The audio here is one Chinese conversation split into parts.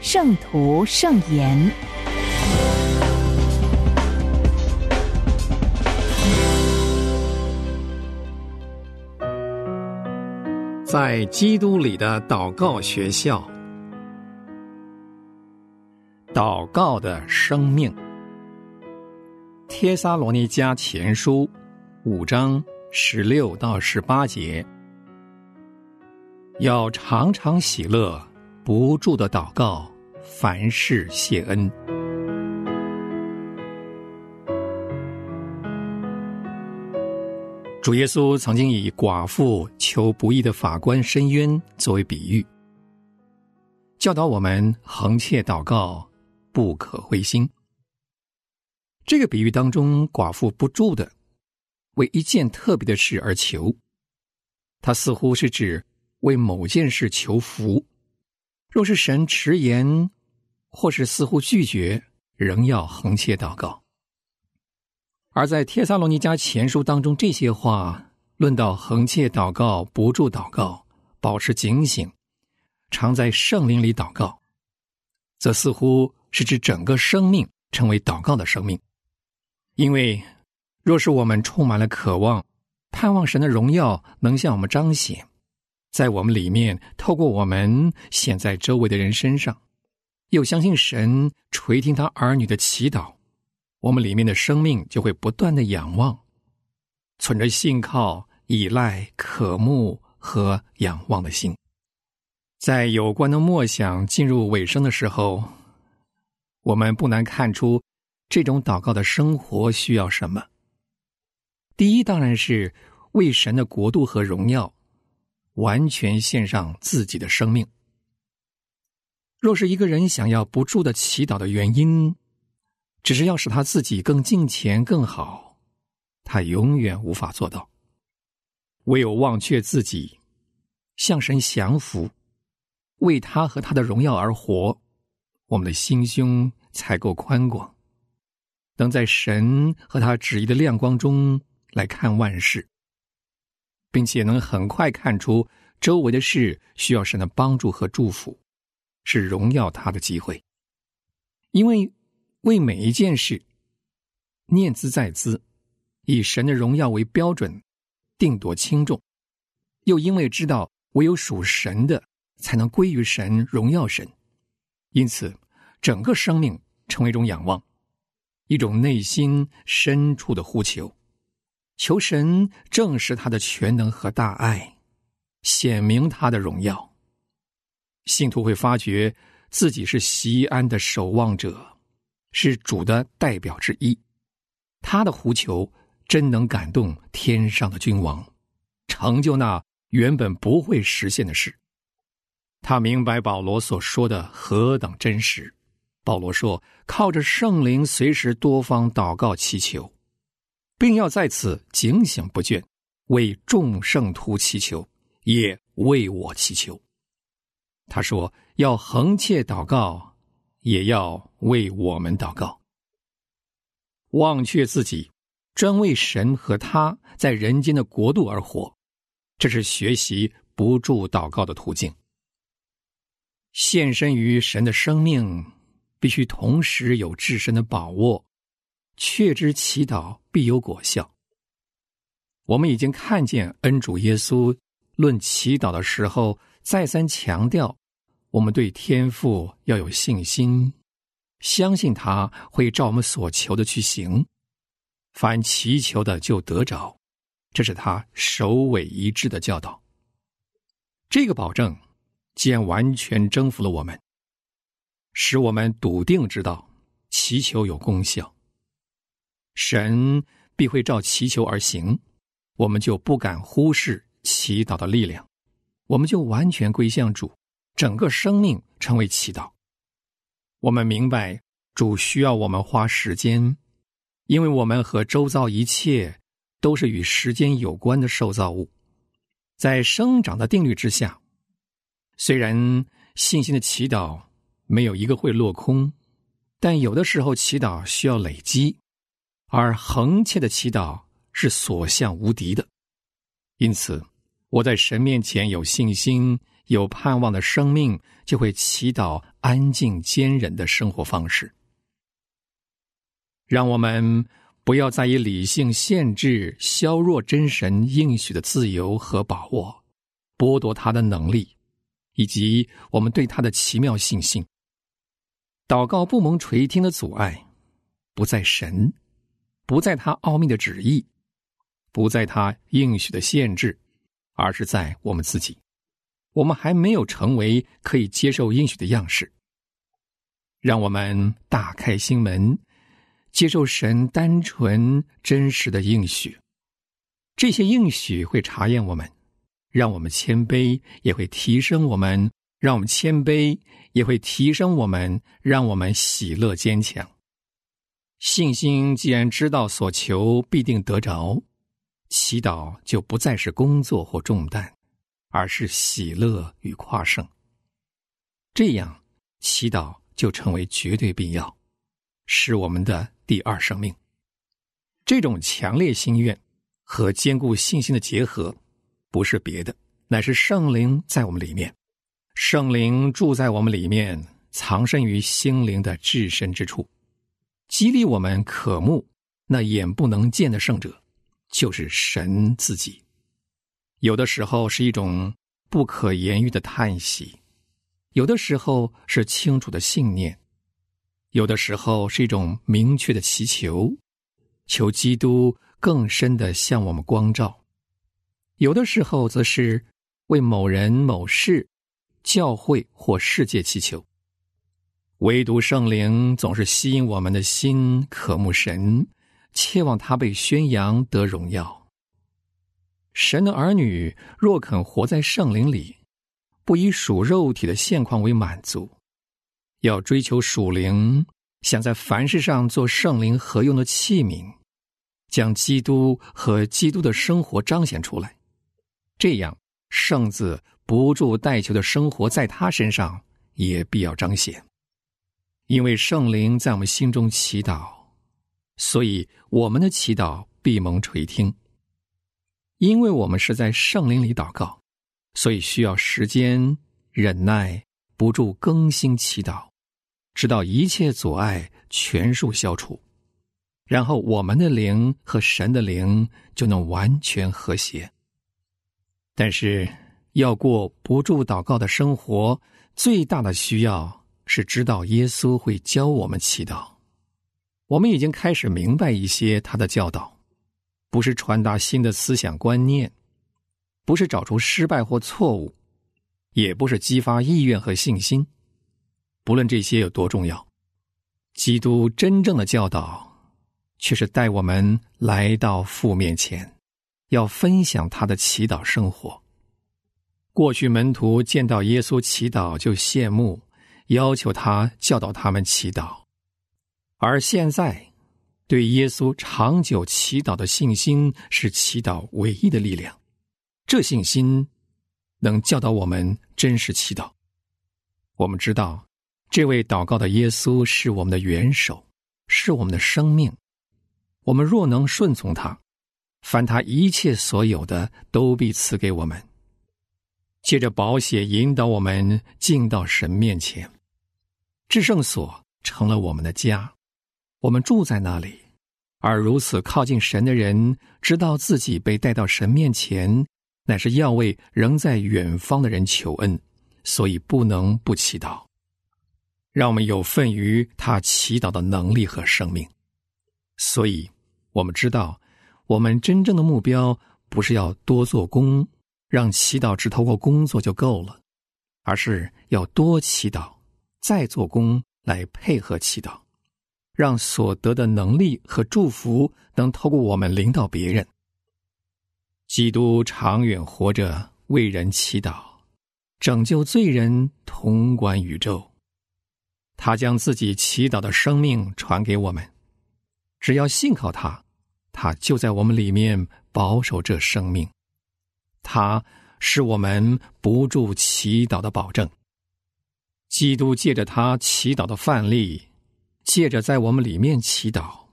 圣徒圣言》。在基督里的祷告学校，祷告的生命。帖撒罗尼迦前书五章十六到十八节，要常常喜乐，不住的祷告，凡事谢恩。主耶稣曾经以寡妇求不义的法官申冤作为比喻，教导我们恒切祷告，不可灰心。这个比喻当中，寡妇不住的为一件特别的事而求，他似乎是指为某件事求福。若是神迟延，或是似乎拒绝，仍要横切祷告。而在帖撒罗尼迦前书当中，这些话论到横切祷告、不住祷告、保持警醒、常在圣灵里祷告，则似乎是指整个生命成为祷告的生命。因为，若是我们充满了渴望，盼望神的荣耀能向我们彰显，在我们里面，透过我们显在周围的人身上，又相信神垂听他儿女的祈祷，我们里面的生命就会不断的仰望，存着信靠、依赖、渴慕和仰望的心。在有关的默想进入尾声的时候，我们不难看出。这种祷告的生活需要什么？第一，当然是为神的国度和荣耀完全献上自己的生命。若是一个人想要不住的祈祷的原因，只是要使他自己更敬虔更好，他永远无法做到。唯有忘却自己，向神降服，为他和他的荣耀而活，我们的心胸才够宽广。能在神和他旨意的亮光中来看万事，并且能很快看出周围的事需要神的帮助和祝福，是荣耀他的机会。因为为每一件事念兹在兹，以神的荣耀为标准，定夺轻重；又因为知道唯有属神的才能归于神，荣耀神，因此整个生命成为一种仰望。一种内心深处的呼求，求神证实他的全能和大爱，显明他的荣耀。信徒会发觉自己是西安的守望者，是主的代表之一。他的呼求真能感动天上的君王，成就那原本不会实现的事。他明白保罗所说的何等真实。保罗说：“靠着圣灵，随时多方祷告祈求，并要在此警醒不倦，为众圣徒祈求，也为我祈求。”他说：“要横切祷告，也要为我们祷告。忘却自己，专为神和他在人间的国度而活，这是学习不住祷告的途径。献身于神的生命。”必须同时有自身的把握，确知祈祷必有果效。我们已经看见恩主耶稣论祈祷的时候，再三强调，我们对天父要有信心，相信他会照我们所求的去行。凡祈求的就得着，这是他首尾一致的教导。这个保证，既然完全征服了我们。使我们笃定知道祈求有功效，神必会照祈求而行，我们就不敢忽视祈祷的力量，我们就完全归向主，整个生命成为祈祷。我们明白主需要我们花时间，因为我们和周遭一切都是与时间有关的受造物。在生长的定律之下，虽然信心的祈祷没有一个会落空，但有的时候祈祷需要累积，而恒切的祈祷是所向无敌的。因此，我在神面前有信心、有盼望的生命，就会祈祷安静、坚忍的生活方式。让我们不要再以理性限制、削弱真神应许的自由和把握，剥夺他的能力，以及我们对他的奇妙信心。祷告不蒙垂听的阻碍，不在神，不在他奥秘的旨意。不在他应许的限制，而是在我们自己。我们还没有成为可以接受应许的样式。让我们打开心门，接受神单纯真实的应许。这些应许会查验我们，让我们谦卑，也会提升我们；让我们谦卑，也会提升我们；让我们喜乐坚强。信心既然知道所求必定得着。祈祷就不再是工作或重担，而是喜乐与夸胜。这样，祈祷就成为绝对必要，是我们的第二生命。这种强烈心愿和坚固信心的结合，不是别的，乃是圣灵在我们里面。圣灵住在我们里面，藏身于心灵的至深之处，激励我们渴慕那眼不能见的圣者。就是神自己，有的时候是一种不可言喻的叹息，有的时候是清楚的信念，有的时候是一种明确的祈求，求基督更深的向我们光照；有的时候则是为某人某事、教会或世界祈求。唯独圣灵总是吸引我们的心，渴慕神。切望他被宣扬得荣耀。神的儿女若肯活在圣灵里，不以属肉体的现况为满足，要追求属灵，想在凡事上做圣灵合用的器皿，将基督和基督的生活彰显出来，这样圣子不住代求的生活在他身上也必要彰显，因为圣灵在我们心中祈祷。所以，我们的祈祷必蒙垂听，因为我们是在圣灵里祷告，所以需要时间、忍耐、不住更新祈祷，直到一切阻碍全数消除，然后我们的灵和神的灵就能完全和谐。但是，要过不住祷告的生活，最大的需要是知道耶稣会教我们祈祷。我们已经开始明白一些他的教导，不是传达新的思想观念，不是找出失败或错误，也不是激发意愿和信心。不论这些有多重要，基督真正的教导，却是带我们来到父面前，要分享他的祈祷生活。过去门徒见到耶稣祈祷就羡慕，要求他教导他们祈祷。而现在，对耶稣长久祈祷的信心是祈祷唯一的力量。这信心能教导我们真实祈祷。我们知道，这位祷告的耶稣是我们的元首，是我们的生命。我们若能顺从他，凡他一切所有的，都必赐给我们。借着宝血引导我们进到神面前，至圣所成了我们的家。我们住在那里，而如此靠近神的人，知道自己被带到神面前，乃是要为仍在远方的人求恩，所以不能不祈祷。让我们有份于他祈祷的能力和生命。所以，我们知道，我们真正的目标不是要多做工，让祈祷只透过工作就够了，而是要多祈祷，再做工来配合祈祷。让所得的能力和祝福能透过我们领导别人。基督长远活着，为人祈祷，拯救罪人，统管宇宙。他将自己祈祷的生命传给我们，只要信靠他，他就在我们里面保守这生命。他是我们不住祈祷的保证。基督借着他祈祷的范例，借着在我们里面祈祷，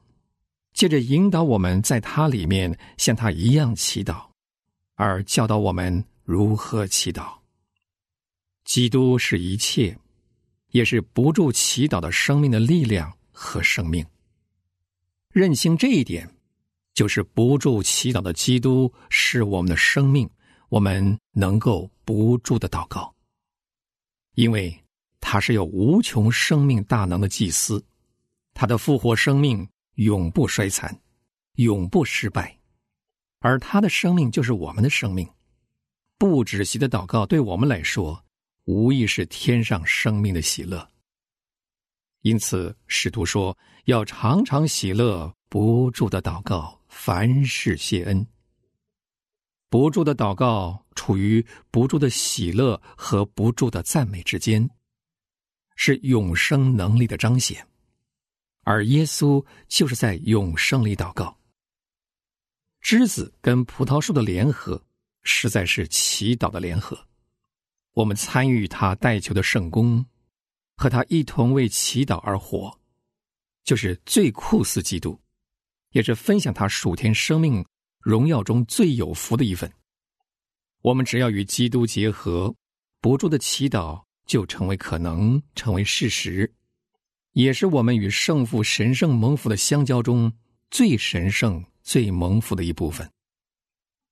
借着引导我们在他里面像他一样祈祷，而教导我们如何祈祷。基督是一切。也是不住祈祷的生命的力量和生命。认清这一点，就是不住祈祷的基督是我们的生命，我们能够不住的祷告，因为他是有无穷生命大能的祭司，他的复活生命永不衰残，永不失败，而他的生命就是我们的生命。不止息的祷告对我们来说。无疑是天上生命的喜乐。因此，使徒说要常常喜乐，不住的祷告，凡事谢恩。不住的祷告处于不住的喜乐和不住的赞美之间，是永生能力的彰显。而耶稣就是在永生里祷告。枝子跟葡萄树的联合，实在是祈祷的联合。我们参与他代求的圣功，和他一同为祈祷而活，就是最酷似基督，也是分享他属天生命荣耀中最有福的一份。我们只要与基督结合，不住的祈祷就成为可能，成为事实，也是我们与圣父神圣蒙福的相交中最神圣、最蒙福的一部分。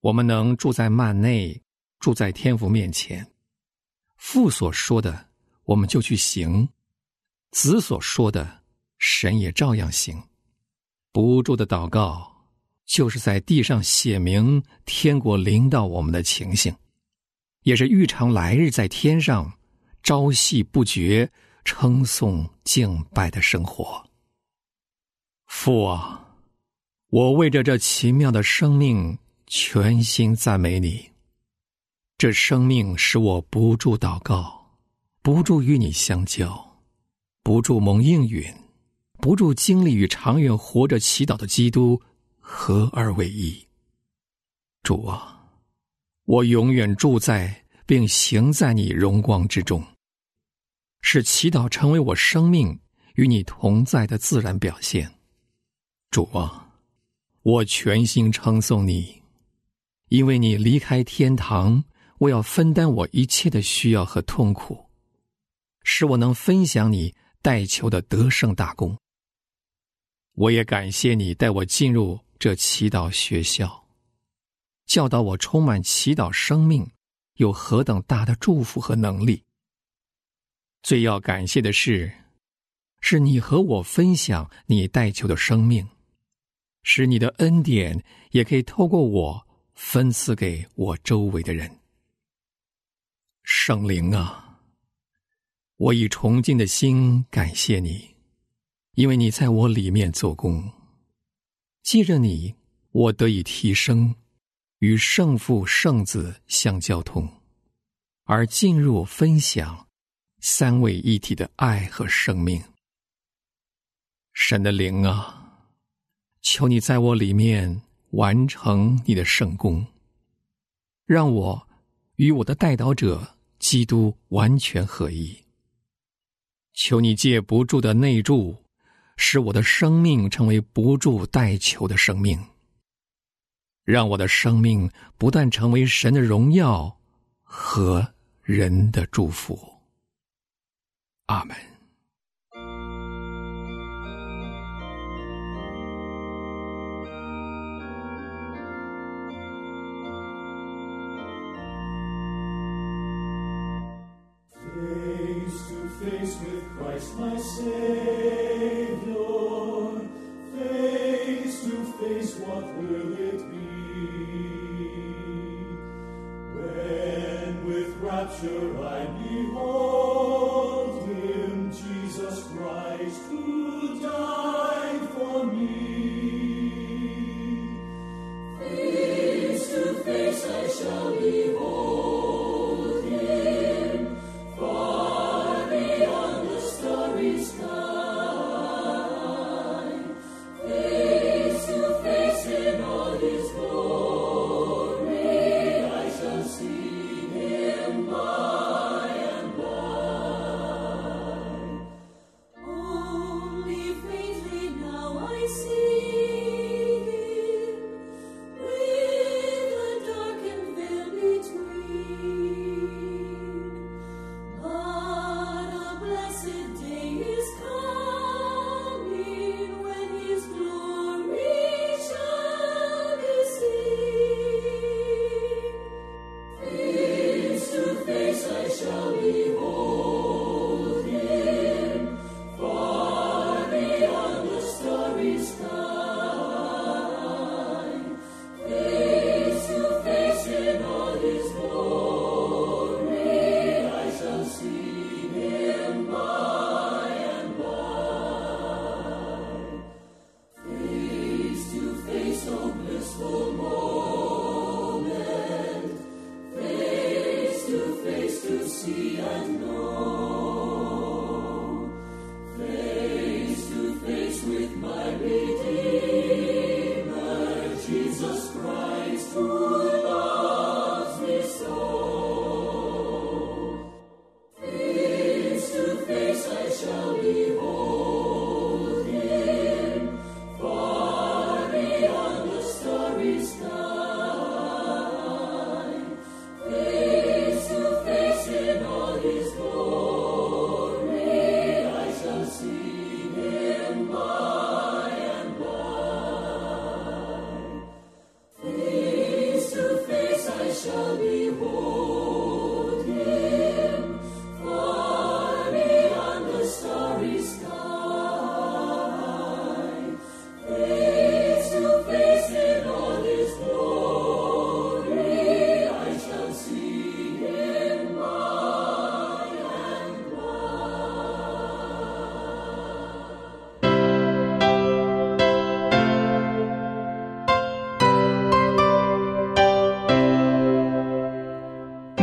我们能住在幔内，住在天父面前。父所说的，我们就去行；子所说的，神也照样行。不住的祷告，就是在地上写明天国临到我们的情形，也是预尝来日在天上朝夕不绝称颂敬拜的生活。父啊，我为着这奇妙的生命，全心赞美你。这生命使我不住祷告，不住与你相交，不住蒙应允，不住经历与长远活着祈祷的基督合二为一。主啊，我永远住在并行在你荣光之中，使祈祷成为我生命与你同在的自然表现。主啊，我全心称颂你，因为你离开天堂。我要分担我一切的需要和痛苦，使我能分享你代求的得胜大功。我也感谢你带我进入这祈祷学校，教导我充满祈祷生命有何等大的祝福和能力。最要感谢的是，是你和我分享你代求的生命，使你的恩典也可以透过我分赐给我周围的人。圣灵啊，我以崇敬的心感谢你，因为你在我里面做工。借着你，我得以提升，与圣父、圣子相交通，而进入分享三位一体的爱和生命。神的灵啊，求你在我里面完成你的圣功，让我。与我的代祷者基督完全合一。求你借不住的内助，使我的生命成为不住代求的生命，让我的生命不断成为神的荣耀和人的祝福。Amen.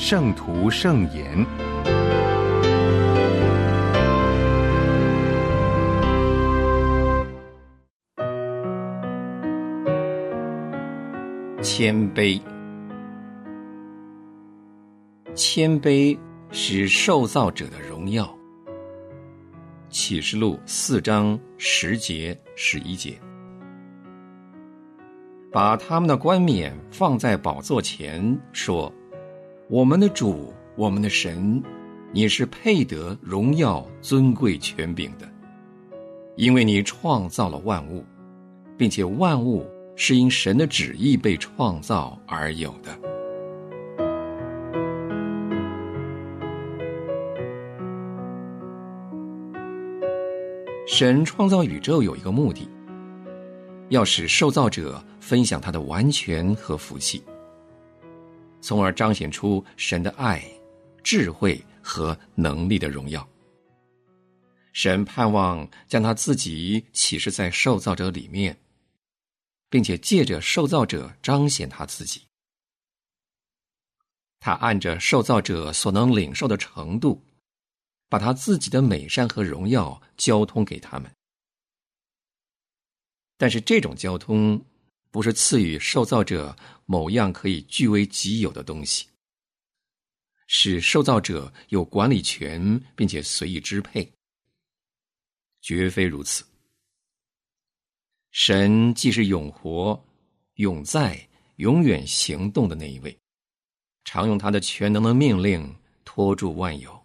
圣徒圣言，谦卑，谦卑是受造者的荣耀。启示录四章十节十一节，把他们的冠冕放在宝座前，说。我们的主，我们的神，你是配得荣耀、尊贵、权柄的，因为你创造了万物，并且万物是因神的旨意被创造而有的。神创造宇宙有一个目的，要使受造者分享他的完全和福气。从而彰显出神的爱、智慧和能力的荣耀。神盼望将他自己启示在受造者里面，并且借着受造者彰显他自己。他按着受造者所能领受的程度，把他自己的美善和荣耀交通给他们。但是这种交通。不是赐予受造者某样可以据为己有的东西，使受造者有管理权并且随意支配，绝非如此。神既是永活、永在、永远行动的那一位，常用他的全能的命令托住万有，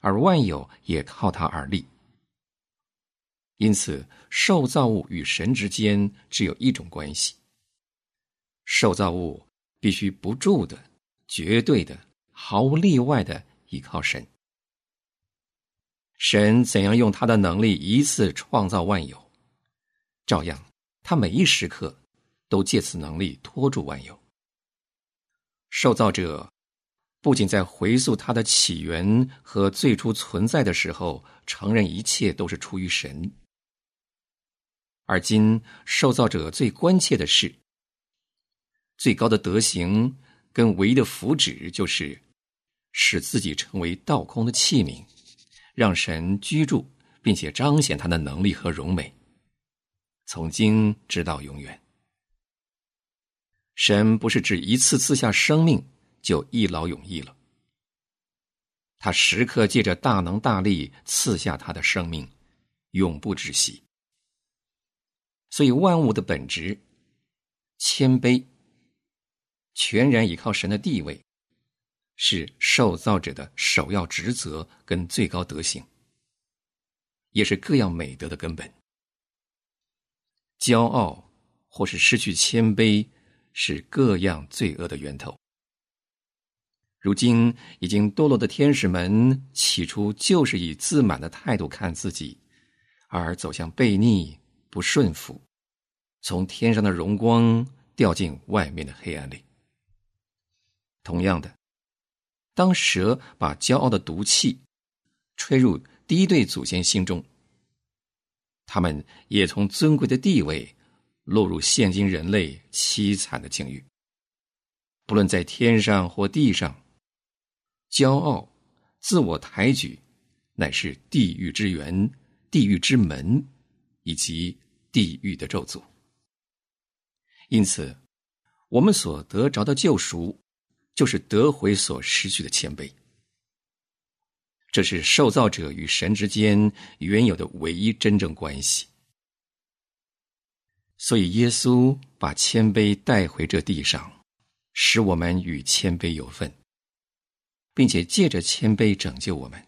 而万有也靠他而立。因此，受造物与神之间只有一种关系：受造物必须不住的、绝对的、毫无例外的依靠神。神怎样用他的能力一次创造万有，照样，他每一时刻都借此能力托住万有。受造者不仅在回溯他的起源和最初存在的时候，承认一切都是出于神。而今受造者最关切的是，最高的德行跟唯一的福祉，就是使自己成为道空的器皿，让神居住，并且彰显他的能力和荣美，从今直到永远。神不是只一次赐下生命就一劳永逸了，他时刻借着大能大力赐下他的生命，永不止息。所以，万物的本质，谦卑，全然依靠神的地位，是受造者的首要职责跟最高德行，也是各样美德的根本。骄傲或是失去谦卑，是各样罪恶的源头。如今已经堕落的天使们，起初就是以自满的态度看自己，而走向悖逆、不顺服，从天上的荣光掉进外面的黑暗里。同样的，当蛇把骄傲的毒气吹入第一对祖先心中，他们也从尊贵的地位落入现今人类凄惨的境遇。不论在天上或地上。骄傲、自我抬举，乃是地狱之源、地狱之门，以及地狱的咒诅。因此，我们所得着的救赎，就是得回所失去的谦卑。这是受造者与神之间原有的唯一真正关系。所以，耶稣把谦卑带回这地上，使我们与谦卑有份。并且借着谦卑拯救我们，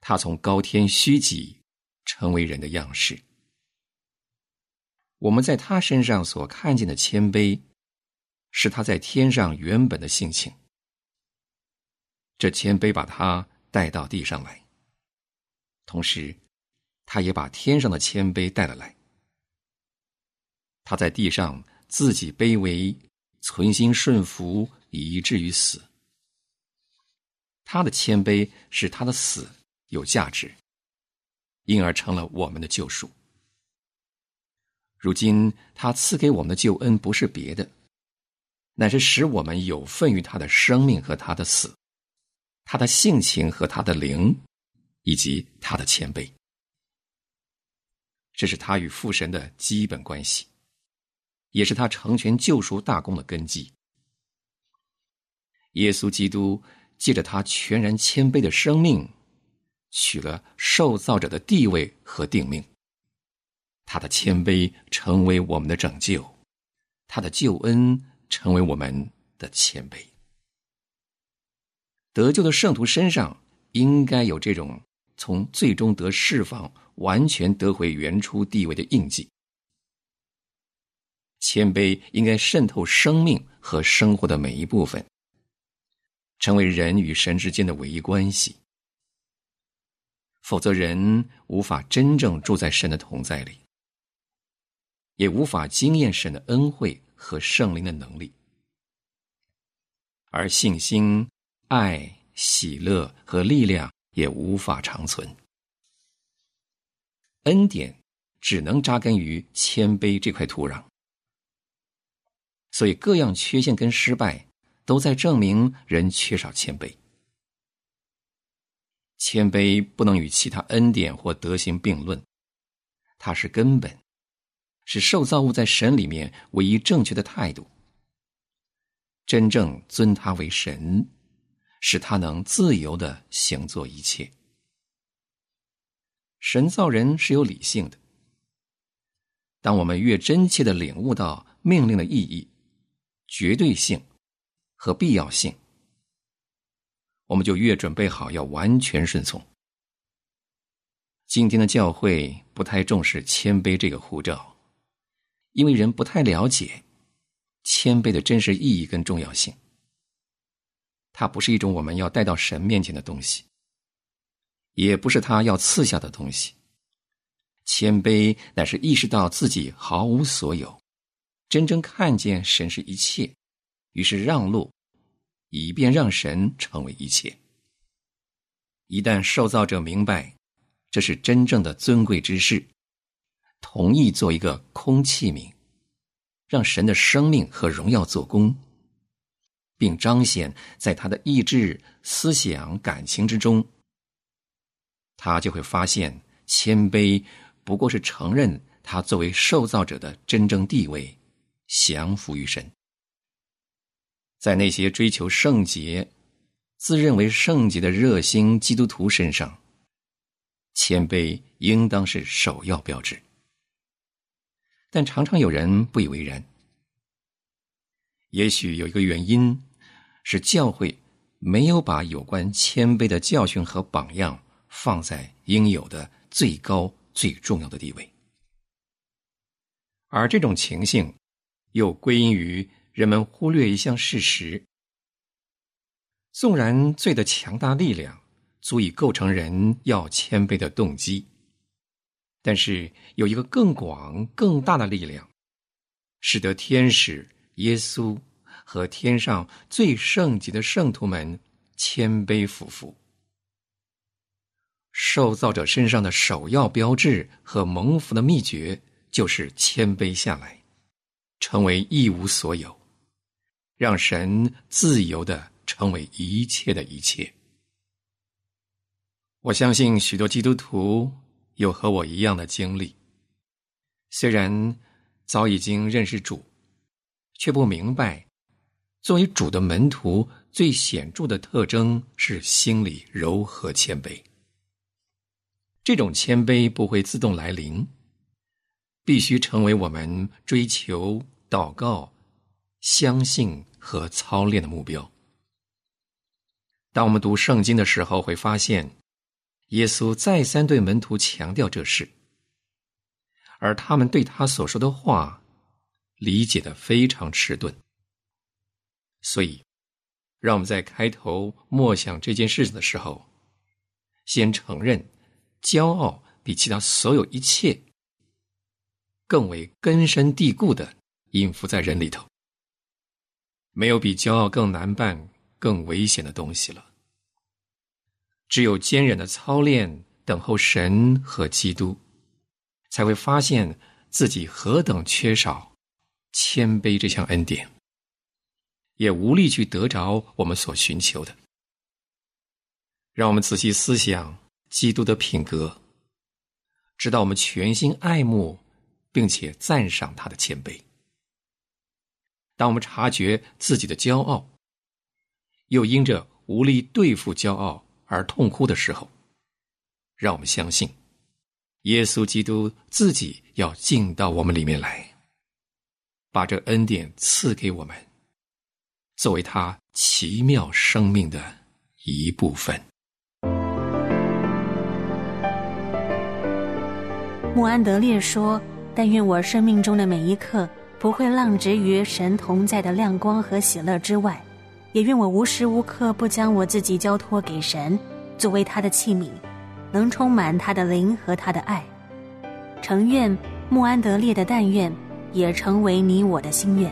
他从高天虚己，成为人的样式。我们在他身上所看见的谦卑，是他在天上原本的性情。这谦卑把他带到地上来，同时，他也把天上的谦卑带了来。他在地上自己卑微，存心顺服，以至于死。他的谦卑使他的死有价值，因而成了我们的救赎。如今他赐给我们的救恩不是别的，乃是使我们有份于他的生命和他的死，他的性情和他的灵，以及他的谦卑。这是他与父神的基本关系，也是他成全救赎大功的根基。耶稣基督。借着他全然谦卑的生命，取了受造者的地位和定命。他的谦卑成为我们的拯救，他的救恩成为我们的谦卑。得救的圣徒身上应该有这种从最终得释放、完全得回原初地位的印记。谦卑应该渗透生命和生活的每一部分。成为人与神之间的唯一关系，否则人无法真正住在神的同在里，也无法经验神的恩惠和圣灵的能力，而信心、爱、喜乐和力量也无法长存。恩典只能扎根于谦卑这块土壤，所以各样缺陷跟失败。都在证明人缺少谦卑。谦卑不能与其他恩典或德行并论，它是根本，是受造物在神里面唯一正确的态度。真正尊他为神，使他能自由的行做一切。神造人是有理性的。当我们越真切的领悟到命令的意义、绝对性。和必要性，我们就越准备好要完全顺从。今天的教会不太重视谦卑这个护照，因为人不太了解谦卑的真实意义跟重要性。它不是一种我们要带到神面前的东西，也不是他要赐下的东西。谦卑乃是意识到自己毫无所有，真正看见神是一切。于是让路，以便让神成为一切。一旦受造者明白这是真正的尊贵之事，同意做一个空器皿，让神的生命和荣耀做工，并彰显在他的意志、思想、感情之中，他就会发现谦卑不过是承认他作为受造者的真正地位，降服于神。在那些追求圣洁、自认为圣洁的热心基督徒身上，谦卑应当是首要标志。但常常有人不以为然。也许有一个原因，是教会没有把有关谦卑的教训和榜样放在应有的最高、最重要的地位，而这种情形。又归因于人们忽略一项事实：纵然罪的强大力量足以构成人要谦卑的动机，但是有一个更广、更大的力量，使得天使、耶稣和天上最圣洁的圣徒们谦卑服服。受造者身上的首要标志和蒙福的秘诀，就是谦卑下来，成为一无所有，让神自由的成为一切的一切。我相信许多基督徒有和我一样的经历，虽然早已经认识主，却不明白，作为主的门徒最显著的特征是心里柔和谦卑。这种谦卑不会自动来临，必须成为我们追求、祷告、相信和操练的目标。当我们读圣经的时候，会发现，耶稣再三对门徒强调这事，而他们对他所说的话理解的非常迟钝。所以，让我们在开头默想这件事情的时候，先承认。骄傲比其他所有一切更为根深蒂固的隐伏在人里头。没有比骄傲更难办、更危险的东西了。只有坚忍的操练，等候神和基督，才会发现自己何等缺少谦卑这项恩典，也无力去得着我们所寻求的。让我们仔细思想。基督的品格，直到我们全心爱慕，并且赞赏他的谦卑。当我们察觉自己的骄傲，又因着无力对付骄傲而痛哭的时候，让我们相信，耶稣基督自己要进到我们里面来，把这恩典赐给我们，作为他奇妙生命的一部分。穆安德烈说：“但愿我生命中的每一刻不会浪掷于神同在的亮光和喜乐之外，也愿我无时无刻不将我自己交托给神，作为他的器皿，能充满他的灵和他的爱。诚愿穆安德烈的但愿，也成为你我的心愿。”